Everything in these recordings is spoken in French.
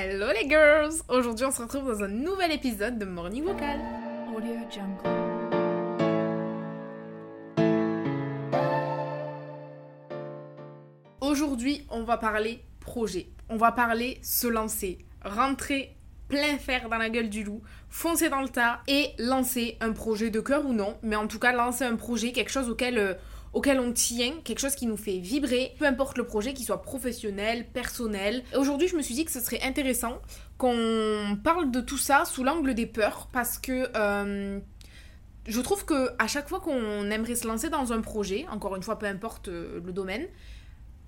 Hello les girls Aujourd'hui on se retrouve dans un nouvel épisode de Morning Vocal. Audio Jungle. Aujourd'hui on va parler projet. On va parler se lancer, rentrer plein fer dans la gueule du loup, foncer dans le tas et lancer un projet de cœur ou non, mais en tout cas lancer un projet, quelque chose auquel, euh, auquel on tient, quelque chose qui nous fait vibrer, peu importe le projet, qu'il soit professionnel, personnel. Aujourd'hui, je me suis dit que ce serait intéressant qu'on parle de tout ça sous l'angle des peurs, parce que euh, je trouve que à chaque fois qu'on aimerait se lancer dans un projet, encore une fois, peu importe euh, le domaine,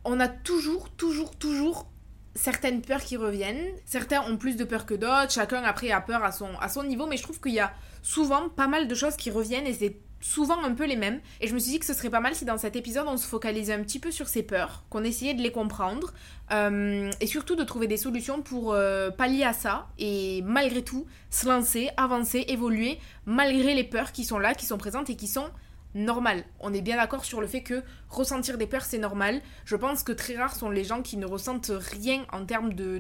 on a toujours, toujours, toujours certaines peurs qui reviennent. Certains ont plus de peur que d'autres, chacun après a peur à son, à son niveau, mais je trouve qu'il y a souvent pas mal de choses qui reviennent et c'est souvent un peu les mêmes. Et je me suis dit que ce serait pas mal si dans cet épisode on se focalisait un petit peu sur ces peurs, qu'on essayait de les comprendre euh, et surtout de trouver des solutions pour euh, pallier à ça et malgré tout se lancer, avancer, évoluer malgré les peurs qui sont là, qui sont présentes et qui sont normal. On est bien d'accord sur le fait que ressentir des peurs, c'est normal. Je pense que très rares sont les gens qui ne ressentent rien en termes de-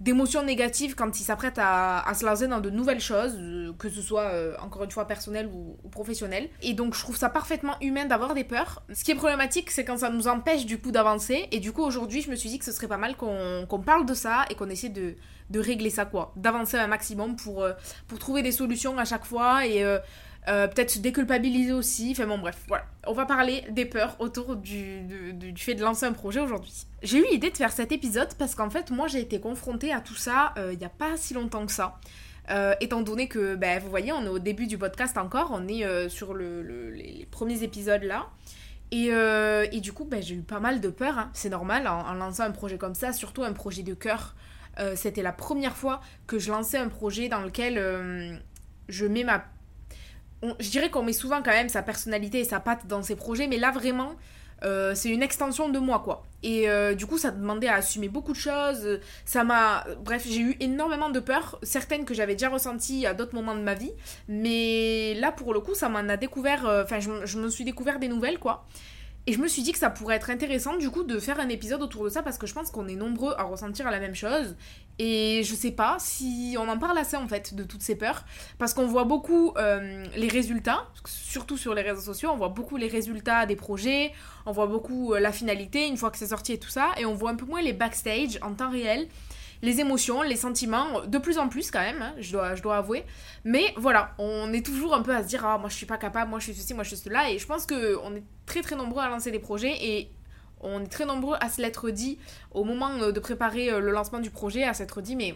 d'émotions négatives quand ils s'apprêtent à, se lancer dans de nouvelles choses, euh, que ce soit euh, encore une fois personnel ou, professionnel. Et donc je trouve ça parfaitement humain d'avoir des peurs. Ce qui est problématique, c'est quand ça nous empêche du coup d'avancer. Et du coup aujourd'hui, je me suis dit que ce serait pas mal qu'on parle de ça et qu'on essaie de, régler ça quoi, d'avancer un maximum pour, euh, trouver des solutions à chaque fois et euh, peut-être se déculpabiliser aussi. Enfin bon, bref, voilà. On va parler des peurs autour du, fait de lancer un projet aujourd'hui. J'ai eu l'idée de faire cet épisode parce qu'en fait, moi, j'ai été confrontée à tout ça euh, il n'y a pas si longtemps que ça. Euh, étant donné que, ben, vous voyez, on est au début du podcast encore, on est sur le, le- les, premiers épisodes là. Et, et du coup, ben, j'ai eu pas mal de peur, hein. c'est normal, en, lançant un projet comme ça, surtout un projet de cœur. C'était la première fois que je lançais un projet dans lequel je mets ma on- je dirais qu'on met souvent quand même sa personnalité et sa patte dans ses projets, mais là vraiment, euh, c'est une extension de moi quoi. Et euh, du coup, ça demandait à assumer beaucoup de choses. Ça m'a. Bref, j'ai eu énormément de peurs, certaines que j'avais déjà ressenties à d'autres moments de ma vie, mais là pour le coup, ça m'en a découvert. euh, Enfin, je, je me suis découvert des nouvelles quoi. Et je me suis dit que ça pourrait être intéressant du coup de faire un épisode autour de ça parce que je pense qu'on est nombreux à ressentir la même chose. Et je sais pas si on en parle assez en fait de toutes ces peurs. Parce qu'on voit beaucoup euh, les résultats, surtout sur les réseaux sociaux, on voit beaucoup les résultats des projets, on voit beaucoup euh, la finalité une fois que c'est sorti et tout ça, et on voit un peu moins les backstage en temps réel, les émotions, les sentiments, de plus en plus quand même, hein, je, dois, je dois avouer. Mais voilà, on est toujours un peu à se dire, ah moi je suis pas capable, moi je suis ceci, moi je suis cela, et je pense qu'on est très très nombreux à lancer des projets, et on est très nombreux à se l'être dit au moment euh, de préparer euh, le lancement du projet, à s'être dit, mais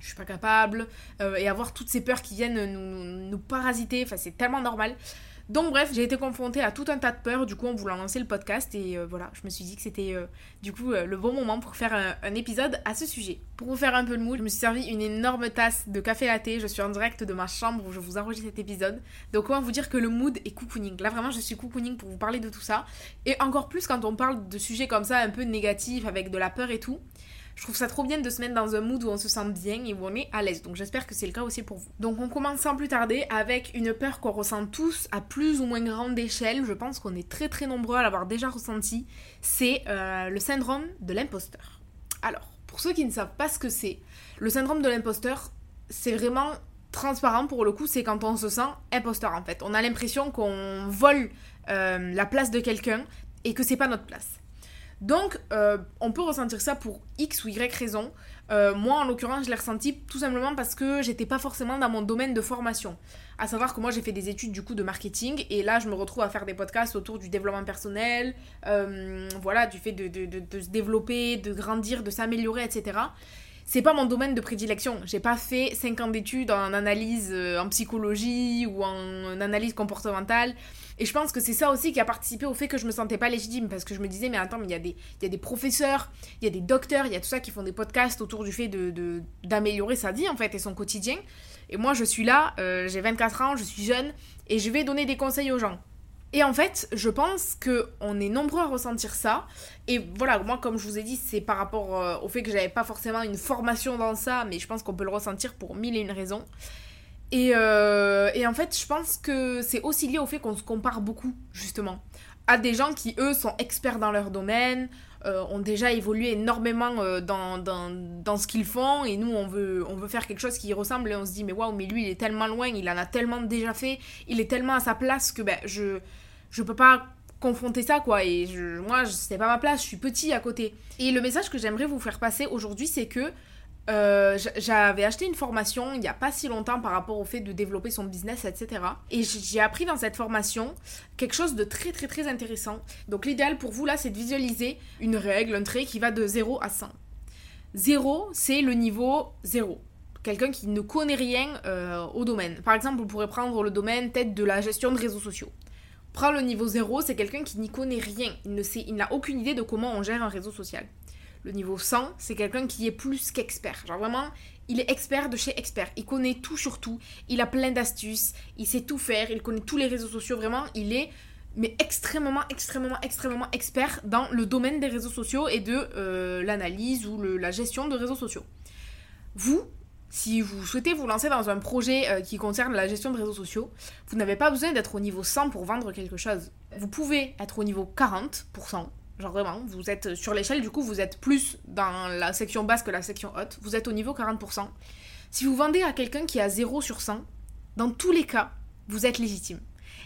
je suis pas capable, euh, et avoir toutes ces peurs qui viennent nous, nous parasiter, enfin c'est tellement normal. Donc bref, j'ai été confrontée à tout un tas de peurs du coup en voulant lancer le podcast et euh, voilà, je me suis dit que c'était euh, du coup euh, le bon moment pour faire un, épisode à ce sujet. Pour vous faire un peu le mood, je me suis servi une énorme tasse de café latte, je suis en direct de ma chambre où je vous enregistre cet épisode. Donc comment vous dire que le mood est cocooning? Là vraiment je suis cocooning pour vous parler de tout ça et encore plus quand on parle de sujets comme ça un peu négatifs avec de la peur et tout. Je trouve ça trop bien de se mettre dans un mood où on se sent bien et où on est à l'aise. Donc j'espère que c'est le cas aussi pour vous. Donc on commence sans plus tarder avec une peur qu'on ressent tous à plus ou moins grande échelle. Je pense qu'on est très très nombreux à l'avoir déjà ressenti. C'est euh, le syndrome de l'imposteur. Alors, pour ceux qui ne savent pas ce que c'est, le syndrome de l'imposteur, c'est vraiment transparent pour le coup, c'est quand on se sent imposteur en fait. On a l'impression qu'on vole euh, la place de quelqu'un et que c'est pas notre place. Donc, euh, on peut ressentir ça pour X ou Y raison. Euh, moi, en l'occurrence, je l'ai ressenti tout simplement parce que j'étais pas forcément dans mon domaine de formation. À savoir que moi, j'ai fait des études du coup de marketing et là, je me retrouve à faire des podcasts autour du développement personnel, euh, voilà, du fait de, de, se développer, de grandir, de s'améliorer, etc c'est pas mon domaine de prédilection. J'ai pas fait 5 ans d'études en analyse euh, en psychologie ou en analyse comportementale. Et je pense que c'est ça aussi qui a participé au fait que je me sentais pas légitime. Parce que je me disais, mais attends, mais il y, a des, y a des professeurs, il y a des docteurs, il y a tout ça qui font des podcasts autour du fait de, d'améliorer sa vie en fait et son quotidien. Et moi je suis là, euh, j'ai 24 ans, je suis jeune et je vais donner des conseils aux gens. Et en fait, je pense que on est nombreux à ressentir ça. Et voilà, moi, comme je vous ai dit, c'est par rapport euh, au fait que j'avais pas forcément une formation dans ça, mais je pense qu'on peut le ressentir pour mille et une raisons. Et, euh, et en fait, je pense que c'est aussi lié au fait qu'on se compare beaucoup, justement, à des gens qui, eux, sont experts dans leur domaine, euh, ont déjà évolué énormément dans, dans, dans, ce qu'ils font, et nous, on veut, on veut faire quelque chose qui ressemble, et on se dit, mais waouh, mais lui, il est tellement loin, il en a tellement déjà fait, il est tellement à sa place que ben, je je peux pas confronter ça quoi et je, moi c'est pas ma place je suis petit à côté et le message que j'aimerais vous faire passer aujourd'hui c'est que euh, j'avais acheté une formation il n'y a pas si longtemps par rapport au fait de développer son business, etc. Et j'ai appris dans cette formation quelque chose de très très très intéressant. Donc l'idéal pour vous là, c'est de visualiser une règle, un trait qui va de 0 à 100. 0, c'est le niveau 0. Quelqu'un qui ne connaît rien euh, au domaine. Par exemple, vous pourrez prendre le domaine tête de la gestion de réseaux sociaux. Prends le niveau 0, c'est quelqu'un qui n'y connaît rien. Il ne sait, il n'a aucune idée de comment on gère un réseau social. Le niveau 100, c'est quelqu'un qui est plus qu'expert. Genre vraiment, il est expert de chez expert. Il connaît tout sur tout. Il a plein d'astuces. Il sait tout faire. Il connaît tous les réseaux sociaux. Vraiment, il est mais extrêmement, extrêmement, extrêmement expert dans le domaine des réseaux sociaux et de euh, l'analyse ou la gestion de réseaux sociaux. Vous, si vous souhaitez vous lancer dans un projet euh, qui concerne la gestion de réseaux sociaux, vous n'avez pas besoin d'être au niveau 100 pour vendre quelque chose. Vous pouvez être au niveau 40%, genre vraiment, vous êtes sur l'échelle, du coup vous êtes plus dans la section basse que la section haute, vous êtes au niveau 40%. Si vous vendez à quelqu'un qui a 0 sur 100, dans tous les cas, vous êtes légitime.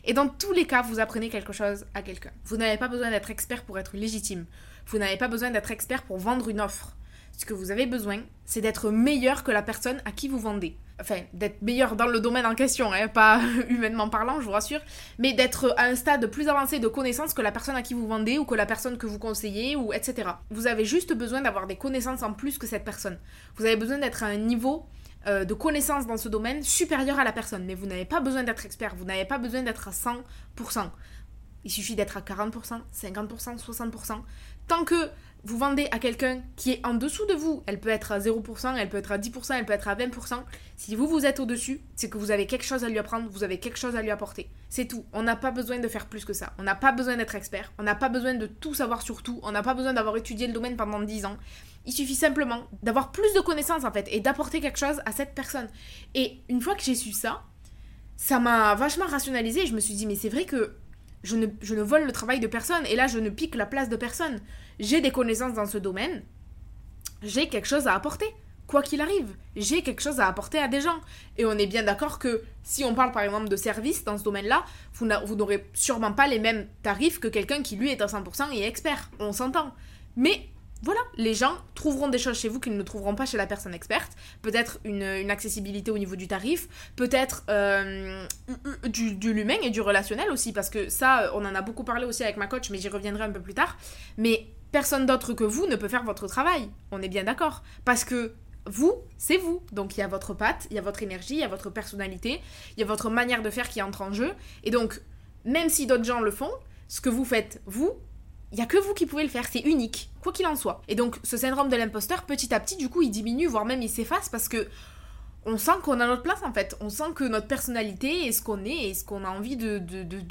Et dans tous les cas, vous apprenez quelque chose à quelqu'un. Vous n'avez pas besoin d'être expert pour être légitime. Vous n'avez pas besoin d'être expert pour vendre une offre ce que vous avez besoin, c'est d'être meilleur que la personne à qui vous vendez. Enfin, d'être meilleur dans le domaine en question, hein, pas humainement parlant, je vous rassure, mais d'être à un stade plus avancé de connaissance que la personne à qui vous vendez ou que la personne que vous conseillez ou etc. Vous avez juste besoin d'avoir des connaissances en plus que cette personne. Vous avez besoin d'être à un niveau euh, de connaissance dans ce domaine supérieur à la personne, mais vous n'avez pas besoin d'être expert, vous n'avez pas besoin d'être à 100%. Il suffit d'être à 40%, 50%, 60%. Tant que vous vendez à quelqu'un qui est en dessous de vous, elle peut être à 0%, elle peut être à 10%, elle peut être à 20%. Si vous, vous êtes au-dessus, c'est que vous avez quelque chose à lui apprendre, vous avez quelque chose à lui apporter. C'est tout. On n'a pas besoin de faire plus que ça. On n'a pas besoin d'être expert. On n'a pas besoin de tout savoir sur tout. On n'a pas besoin d'avoir étudié le domaine pendant 10 ans. Il suffit simplement d'avoir plus de connaissances en fait et d'apporter quelque chose à cette personne. Et une fois que j'ai su ça, ça m'a vachement rationalisé. Je me suis dit, mais c'est vrai que je ne, je ne vole le travail de personne et là, je ne pique la place de personne j'ai des connaissances dans ce domaine, j'ai quelque chose à apporter. Quoi qu'il arrive, j'ai quelque chose à apporter à des gens. Et on est bien d'accord que si on parle par exemple de services dans ce domaine-là, vous n'aurez sûrement pas les mêmes tarifs que quelqu'un qui lui est à 100% et expert. On s'entend. Mais voilà, les gens trouveront des choses chez vous qu'ils ne trouveront pas chez la personne experte. Peut-être une, accessibilité au niveau du tarif, peut-être euh, du, du l'humain et du relationnel aussi, parce que ça, on en a beaucoup parlé aussi avec ma coach, mais j'y reviendrai un peu plus tard. Mais personne d'autre que vous ne peut faire votre travail. On est bien d'accord. Parce que vous, c'est vous. Donc il y a votre patte, il y a votre énergie, il y a votre personnalité, il y a votre manière de faire qui entre en jeu. Et donc, même si d'autres gens le font, ce que vous faites, vous, il n'y a que vous qui pouvez le faire, c'est unique, quoi qu'il en soit. Et donc ce syndrome de l'imposteur, petit à petit, du coup, il diminue, voire même il s'efface parce que on sent qu'on a notre place en fait. On sent que notre personnalité est ce qu'on est et ce qu'on a envie de,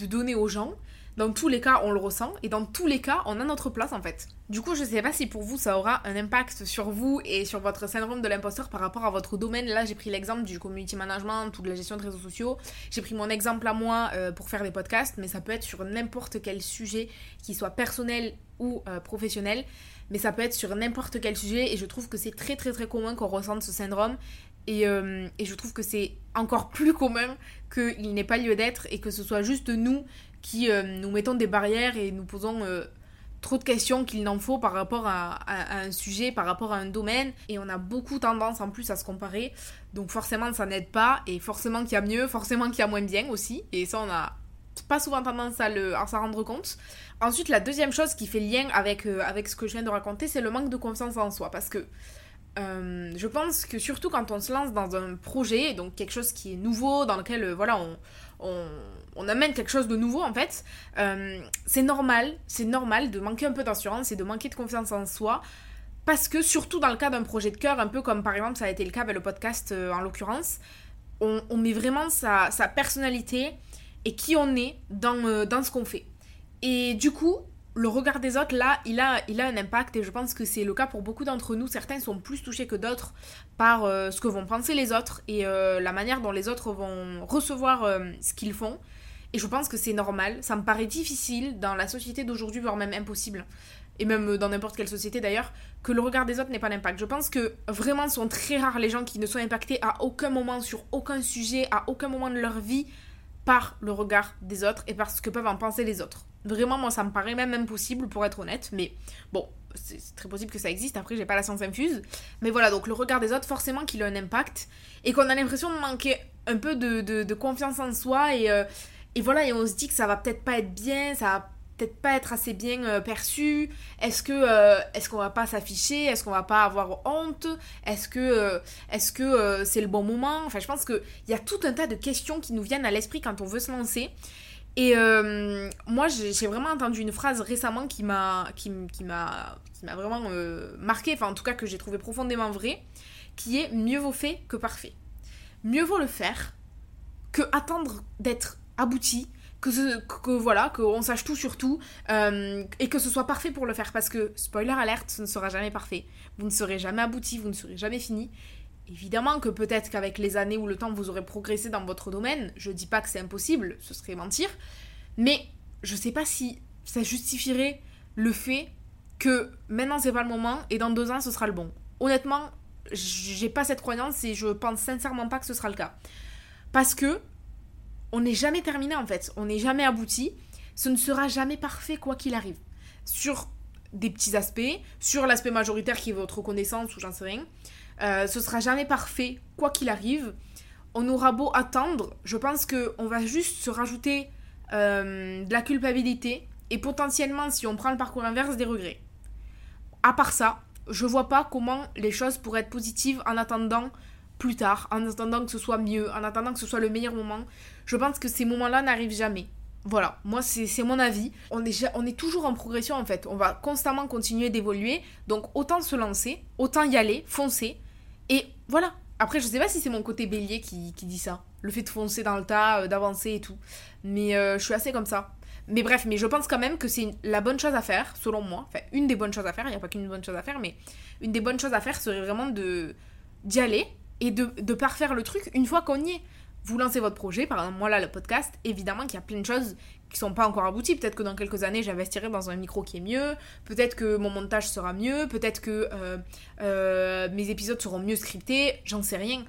donner aux gens. Dans tous les cas, on le ressent et dans tous les cas, on a notre place en fait. Du coup, je sais pas si pour vous ça aura un impact sur vous et sur votre syndrome de l'imposteur par rapport à votre domaine. Là, j'ai pris l'exemple du community management ou de la gestion de réseaux sociaux. J'ai pris mon exemple à moi euh, pour faire des podcasts, mais ça peut être sur n'importe quel sujet, qui soit personnel ou euh, professionnel. Mais ça peut être sur n'importe quel sujet et je trouve que c'est très très très commun qu'on ressente ce syndrome euh, et, je trouve que c'est encore plus commun qu'il n'ait pas lieu d'être et que ce soit juste nous qui euh, nous mettons des barrières et nous posons euh, trop de questions qu'il n'en faut par rapport à, un sujet, par rapport à un domaine. Et on a beaucoup tendance en plus à se comparer. Donc forcément ça n'aide pas et forcément qu'il y a mieux, forcément qu'il y a moins bien aussi. Et ça on a pas souvent tendance à, le, s'en rendre compte. Ensuite la deuxième chose qui fait lien avec, avec ce que je viens de raconter c'est le manque de confiance en soi. Parce que euh, je pense que surtout quand on se lance dans un projet, donc quelque chose qui est nouveau, dans lequel euh, voilà, on, on, amène quelque chose de nouveau en fait, euh, c'est normal, c'est normal de manquer un peu d'assurance et de manquer de confiance en soi. Parce que surtout dans le cas d'un projet de cœur, un peu comme par exemple ça a été le cas avec le podcast en l'occurrence, on, met vraiment sa, personnalité et qui on est dans, dans ce qu'on fait. Et du coup, le regard des autres, là, il a, il a un impact et je pense que c'est le cas pour beaucoup d'entre nous. Certains sont plus touchés que d'autres par euh, ce que vont penser les autres et euh, la manière dont les autres vont recevoir euh, ce qu'ils font. Et je pense que c'est normal. Ça me paraît difficile dans la société d'aujourd'hui, voire même impossible, et même dans n'importe quelle société d'ailleurs, que le regard des autres n'ait pas d'impact. Je pense que vraiment sont très rares les gens qui ne sont impactés à aucun moment, sur aucun sujet, à aucun moment de leur vie, par le regard des autres et par ce que peuvent en penser les autres. Vraiment, moi, ça me paraît même impossible pour être honnête, mais bon, c'est très possible que ça existe. Après, j'ai pas la science infuse. Mais voilà, donc le regard des autres, forcément qu'il a un impact et qu'on a l'impression de manquer un peu de, confiance en soi et, euh, et voilà, et on se dit que ça va peut-être pas être bien, ça va peut-être pas être assez bien euh, perçu Est-ce que euh, est-ce qu'on va pas s'afficher? Est-ce qu'on va pas avoir honte? Est-ce que euh, est-ce que c'est le bon moment? Enfin, je pense que il y a tout un tas de questions qui nous viennent à l'esprit quand on veut se lancer. Et moi, j'ai vraiment entendu une phrase récemment qui m'a qui m'a qui m'a vraiment marqué, enfin en tout cas que j'ai trouvé profondément vrai, qui est mieux vaut fait que parfait. Mieux vaut le faire que attendre d'être abouti que, que voilà, qu'on sache tout sur tout, euh, et que ce soit parfait pour le faire. Parce que, spoiler alerte, ce ne sera jamais parfait. Vous ne serez jamais abouti, vous ne serez jamais fini. Évidemment que peut-être qu'avec les années ou le temps, vous aurez progressé dans votre domaine. Je dis pas que c'est impossible, ce serait mentir. Mais je sais pas si ça justifierait le fait que maintenant c'est pas le moment et dans deux ans ce sera le bon. Honnêtement, j'ai pas cette croyance et je pense sincèrement pas que ce sera le cas. Parce que on n'est jamais terminé en fait, on n'est jamais abouti, ce ne sera jamais parfait quoi qu'il arrive. Sur des petits aspects, sur l'aspect majoritaire qui est votre connaissance ou j'en sais rien, euh, ce sera jamais parfait quoi qu'il arrive. On aura beau attendre, je pense qu'on va juste se rajouter euh, de la culpabilité et potentiellement, si on prend le parcours inverse, des regrets. À part ça, je vois pas comment les choses pourraient être positives en attendant plus tard, en attendant que ce soit mieux, en attendant que ce soit le meilleur moment. Je pense que ces moments-là n'arrivent jamais. Voilà, moi c'est mon avis. On est, on est toujours en progression en fait. On va constamment continuer d'évoluer. Donc autant se lancer, autant y aller, foncer. Et voilà. Après, je sais pas si c'est mon côté bélier qui, dit ça. Le fait de foncer dans le tas, euh, d'avancer et tout. Mais euh, je suis assez comme ça. Mais bref, mais je pense quand même que c'est la bonne chose à faire, selon moi. Enfin, une des bonnes choses à faire. Il n'y a pas qu'une bonne chose à faire, mais une des bonnes choses à faire serait vraiment de d'y aller et de, parfaire le truc une fois qu'on y est. Vous lancez votre projet, par exemple moi là le podcast, évidemment qu'il y a plein de choses qui sont pas encore abouties. Peut-être que dans quelques années j'investirai dans un micro qui est mieux, peut-être que mon montage sera mieux, peut-être que euh, euh, mes épisodes seront mieux scriptés, j'en sais rien.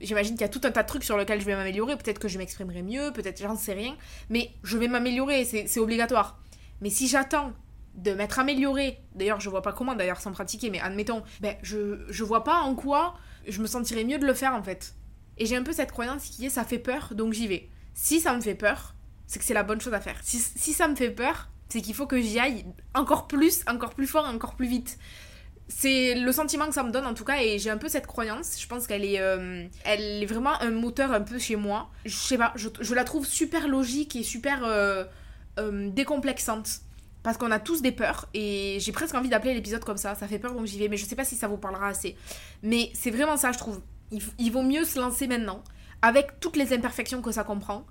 J'imagine qu'il y a tout un tas de trucs sur lesquels je vais m'améliorer, peut-être que je m'exprimerai mieux, peut-être j'en sais rien, mais je vais m'améliorer, c'est obligatoire. Mais si j'attends de m'être amélioré, d'ailleurs je vois pas comment d'ailleurs sans pratiquer, mais admettons, ben je, je vois pas en quoi je me sentirais mieux de le faire en fait. Et j'ai un peu cette croyance qui est ça fait peur, donc j'y vais. Si ça me fait peur, c'est que c'est la bonne chose à faire. Si, ça me fait peur, c'est qu'il faut que j'y aille encore plus, encore plus fort, encore plus vite. c'est le sentiment que ça me donne en tout cas et j'ai un peu cette croyance. Je pense qu'elle est, euh, elle est vraiment un moteur un peu chez moi. Je sais pas, je, la trouve super logique et super euh, euh, décomplexante. Parce qu'on a tous des peurs et j'ai presque envie d'appeler l'épisode comme ça. Ça fait peur donc j'y vais, mais je sais pas si ça vous parlera assez. Mais c'est vraiment ça, je trouve. Il, vaut mieux se lancer maintenant avec toutes les imperfections que ça comprend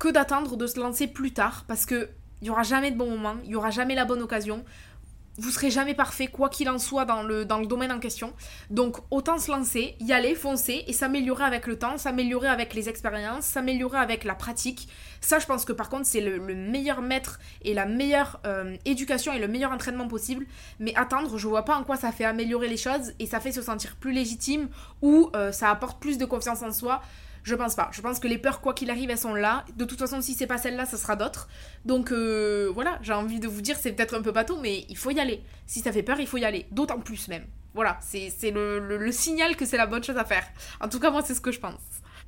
que d'attendre de se lancer plus tard parce que il y aura jamais de bon moment, il y aura jamais la bonne occasion vous serez jamais parfait, quoi qu'il en soit dans le, dans le domaine en question. Donc autant se lancer, y aller, foncer et s'améliorer avec le temps, s'améliorer avec les expériences, s'améliorer avec la pratique. Ça, je pense que par contre, c'est le, meilleur maître et la meilleure euh, éducation et le meilleur entraînement possible. Mais attendre, je vois pas en quoi ça fait améliorer les choses et ça fait se sentir plus légitime ou euh, ça apporte plus de confiance en soi. Je pense pas. Je pense que les peurs, quoi qu'il arrive, elles sont là. De toute façon, si c'est pas celle-là, ce sera d'autres. Donc euh, voilà, j'ai envie de vous dire, c'est peut-être un peu bateau, mais il faut y aller. Si ça fait peur, il faut y aller. D'autant plus même. Voilà, c'est le, signal que c'est la bonne chose à faire. En tout cas, moi, c'est ce que je pense.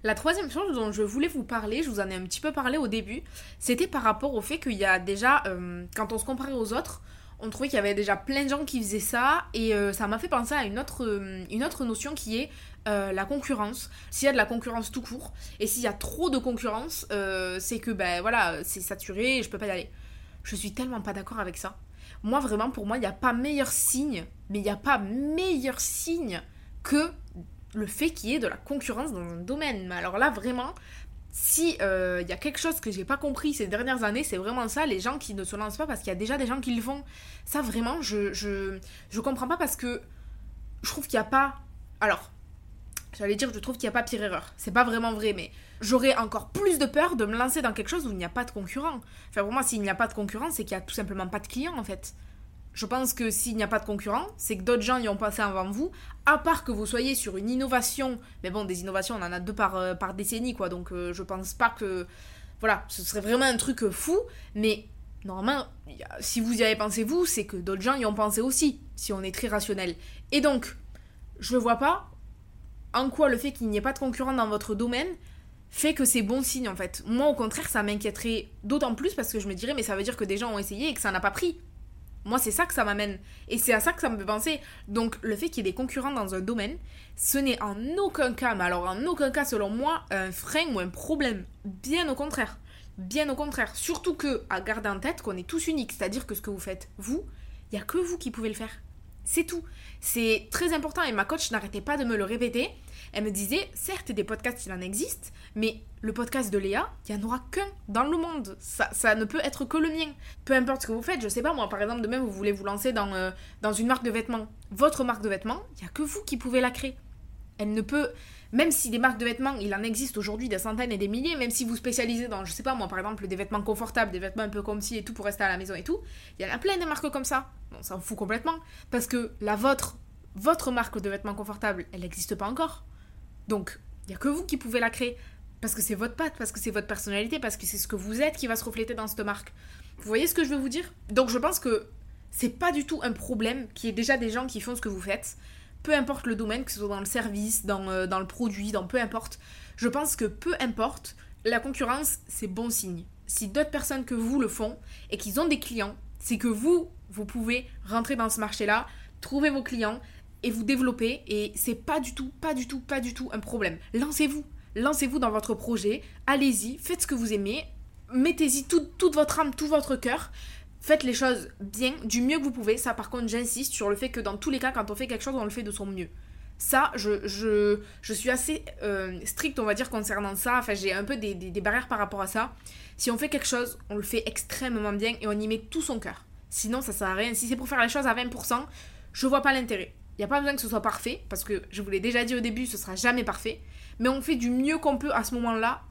La troisième chose dont je voulais vous parler, je vous en ai un petit peu parlé au début, c'était par rapport au fait qu'il y a déjà, euh, quand on se comparait aux autres, on trouvait qu'il y avait déjà plein de gens qui faisaient ça et euh, ça m'a fait penser à une autre, une autre notion qui est euh, la concurrence, s'il y a de la concurrence tout court, et s'il y a trop de concurrence, euh, c'est que ben voilà, c'est saturé et je peux pas y aller. Je suis tellement pas d'accord avec ça. Moi vraiment, pour moi, il n'y a pas meilleur signe, mais il n'y a pas meilleur signe que le fait qu'il y ait de la concurrence dans un domaine. Mais alors là, vraiment, si euh, il y a quelque chose que j'ai pas compris ces dernières années, c'est vraiment ça, les gens qui ne se lancent pas parce qu'il y a déjà des gens qui le font. Ça vraiment, je, je, je comprends pas parce que je trouve qu'il n'y a pas... Alors, J'allais dire, je trouve qu'il n'y a pas pire erreur. C'est pas vraiment vrai, mais j'aurais encore plus de peur de me lancer dans quelque chose où il n'y a pas de concurrent. Enfin, pour moi, s'il n'y a pas de concurrent, c'est qu'il n'y a tout simplement pas de clients, en fait. Je pense que s'il n'y a pas de concurrent, c'est que d'autres gens y ont passé avant vous, à part que vous soyez sur une innovation. Mais bon, des innovations, on en a deux par, euh, par décennie, quoi. Donc, euh, je pense pas que. Voilà, ce serait vraiment un truc fou, mais normalement, si vous y avez pensé vous, c'est que d'autres gens y ont pensé aussi, si on est très rationnel. Et donc, je vois pas en quoi le fait qu'il n'y ait pas de concurrent dans votre domaine fait que c'est bon signe en fait. Moi au contraire ça m'inquiéterait d'autant plus parce que je me dirais mais ça veut dire que des gens ont essayé et que ça n'a pas pris. Moi c'est ça que ça m'amène et c'est à ça que ça me fait penser. Donc le fait qu'il y ait des concurrents dans un domaine, ce n'est en aucun cas, mais alors en aucun cas selon moi, un frein ou un problème. Bien au contraire. Bien au contraire. Surtout que, à garder en tête qu'on est tous uniques. C'est-à-dire que ce que vous faites, vous, il n'y a que vous qui pouvez le faire. C'est tout. C'est très important et ma coach n'arrêtait pas de me le répéter. Elle me disait, certes, des podcasts, il en existe, mais le podcast de Léa, il n'y en aura qu'un dans le monde. Ça, ça ne peut être que le mien. Peu importe ce que vous faites, je sais pas, moi, par exemple, demain, vous voulez vous lancer dans, euh, dans une marque de vêtements. Votre marque de vêtements, il n'y a que vous qui pouvez la créer. Elle ne peut même si des marques de vêtements, il en existe aujourd'hui des centaines et des milliers, même si vous spécialisez dans, je sais pas moi, par exemple, des vêtements confortables, des vêtements un peu comme si et tout pour rester à la maison et tout, il y en a plein de marques comme ça. On s'en fout complètement. Parce que la vôtre, votre marque de vêtements confortables, elle n'existe pas encore. Donc, il n'y a que vous qui pouvez la créer. Parce que c'est votre patte, parce que c'est votre personnalité, parce que c'est ce que vous êtes qui va se refléter dans cette marque. Vous voyez ce que je veux vous dire? Donc je pense que c'est pas du tout un problème qu'il y ait déjà des gens qui font ce que vous faites peu importe le domaine, que ce soit dans le service, dans, euh, dans le produit, dans peu importe, je pense que peu importe, la concurrence, c'est bon signe. Si d'autres personnes que vous le font et qu'ils ont des clients, c'est que vous, vous pouvez rentrer dans ce marché-là, trouver vos clients et vous développer et c'est pas du tout, pas du tout, pas du tout un problème. Lancez-vous, lancez-vous dans votre projet, allez-y, faites ce que vous aimez, mettez-y toute votre âme, tout votre cœur, faites les choses bien, du mieux que vous pouvez. Ça, par contre, j'insiste sur le fait que dans tous les cas, quand on fait quelque chose, on le fait de son mieux. Ça, je, je, je suis assez euh, stricte, on va dire, concernant ça. Enfin, j'ai un peu des, des, barrières par rapport à ça. Si on fait quelque chose, on le fait extrêmement bien et on y met tout son cœur. Sinon, ça sert à rien. Si c'est pour faire les choses à 20%, je vois pas l'intérêt. Il n'y a pas besoin que ce soit parfait, parce que je vous l'ai déjà dit au début, ce sera jamais parfait. Mais on fait du mieux qu'on peut à ce moment-là.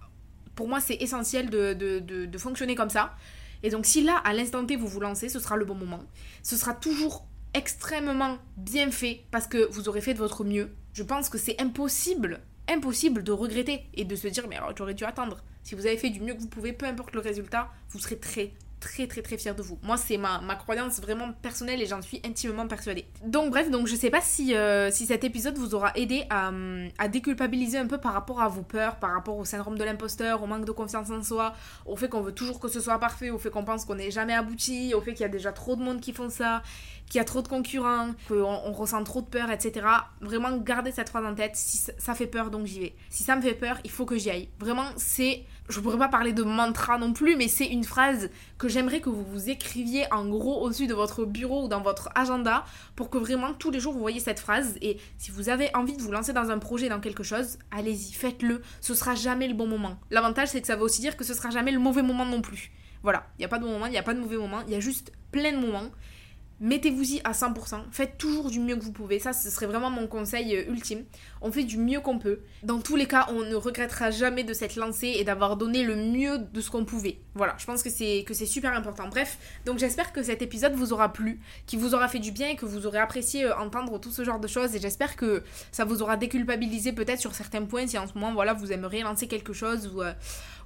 Pour moi, c'est essentiel de, de, de, de fonctionner comme ça. Et donc si là, à l'instant T, vous vous lancez, ce sera le bon moment. Ce sera toujours extrêmement bien fait parce que vous aurez fait de votre mieux. Je pense que c'est impossible, impossible de regretter et de se dire mais j'aurais dû attendre. Si vous avez fait du mieux que vous pouvez, peu importe le résultat, vous serez très très très très fière de vous. Moi c'est ma, ma croyance vraiment personnelle et j'en suis intimement persuadée. Donc bref, donc je sais pas si, euh, si cet épisode vous aura aidé à, à, déculpabiliser un peu par rapport à vos peurs, par rapport au syndrome de l'imposteur, au manque de confiance en soi, au fait qu'on veut toujours que ce soit parfait, au fait qu'on pense qu'on n'est jamais abouti, au fait qu'il y a déjà trop de monde qui font ça, qu'il y a trop de concurrents, qu'on on ressent trop de peur, etc. Vraiment, gardez cette phrase en tête. Si ça fait peur, donc j'y vais. Si ça me fait peur, il faut que j'y aille. Vraiment, c'est je pourrais pas parler de mantra non plus, mais c'est une phrase que j'aimerais que vous vous écriviez en gros au-dessus de votre bureau ou dans votre agenda pour que vraiment tous les jours vous voyez cette phrase. Et si vous avez envie de vous lancer dans un projet, dans quelque chose, allez-y, faites-le. Ce sera jamais le bon moment. L'avantage, c'est que ça veut aussi dire que ce sera jamais le mauvais moment non plus. Voilà, il n'y a pas de bon moment, il n'y a pas de mauvais moment, il y a juste plein de moments mettez-vous-y à 100%, faites toujours du mieux que vous pouvez, ça ce serait vraiment mon conseil euh, ultime. On fait du mieux qu'on peut. Dans tous les cas, on ne regrettera jamais de s'être lancé et d'avoir donné le mieux de ce qu'on pouvait. Voilà, je pense que c'est super important. Bref, donc j'espère que cet épisode vous aura plu, qu'il vous aura fait du bien et que vous aurez apprécié euh, entendre tout ce genre de choses et j'espère que ça vous aura déculpabilisé peut-être sur certains points si en ce moment voilà, vous aimeriez lancer quelque chose ou euh,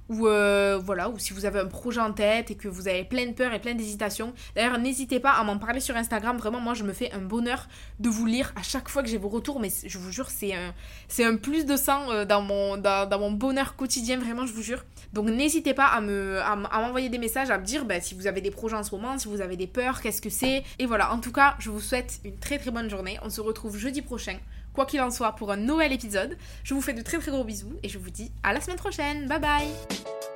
ou euh, voilà, ou si vous avez un projet en tête et que vous avez plein de peur et plein d'hésitation. D'ailleurs, n'hésitez pas à m'en parler sur Instagram. Vraiment, moi, je me fais un bonheur de vous lire à chaque fois que j'ai vos retours. Mais je vous jure, c'est un, c'est un plus de sang euh, dans mon, dans, mon bonheur quotidien. Vraiment, je vous jure. Donc, n'hésitez pas à me, à, m'envoyer des messages, à me dire bah, si vous avez des projets en ce moment, si vous avez des peurs, qu'est-ce que c'est? Et voilà. En tout cas, je vous souhaite une très très bonne journée. On se retrouve jeudi prochain quoi qu'il en soit, pour un nouvel épisode. Je vous fais de très très gros bisous et je vous dis à la semaine prochaine. Bye bye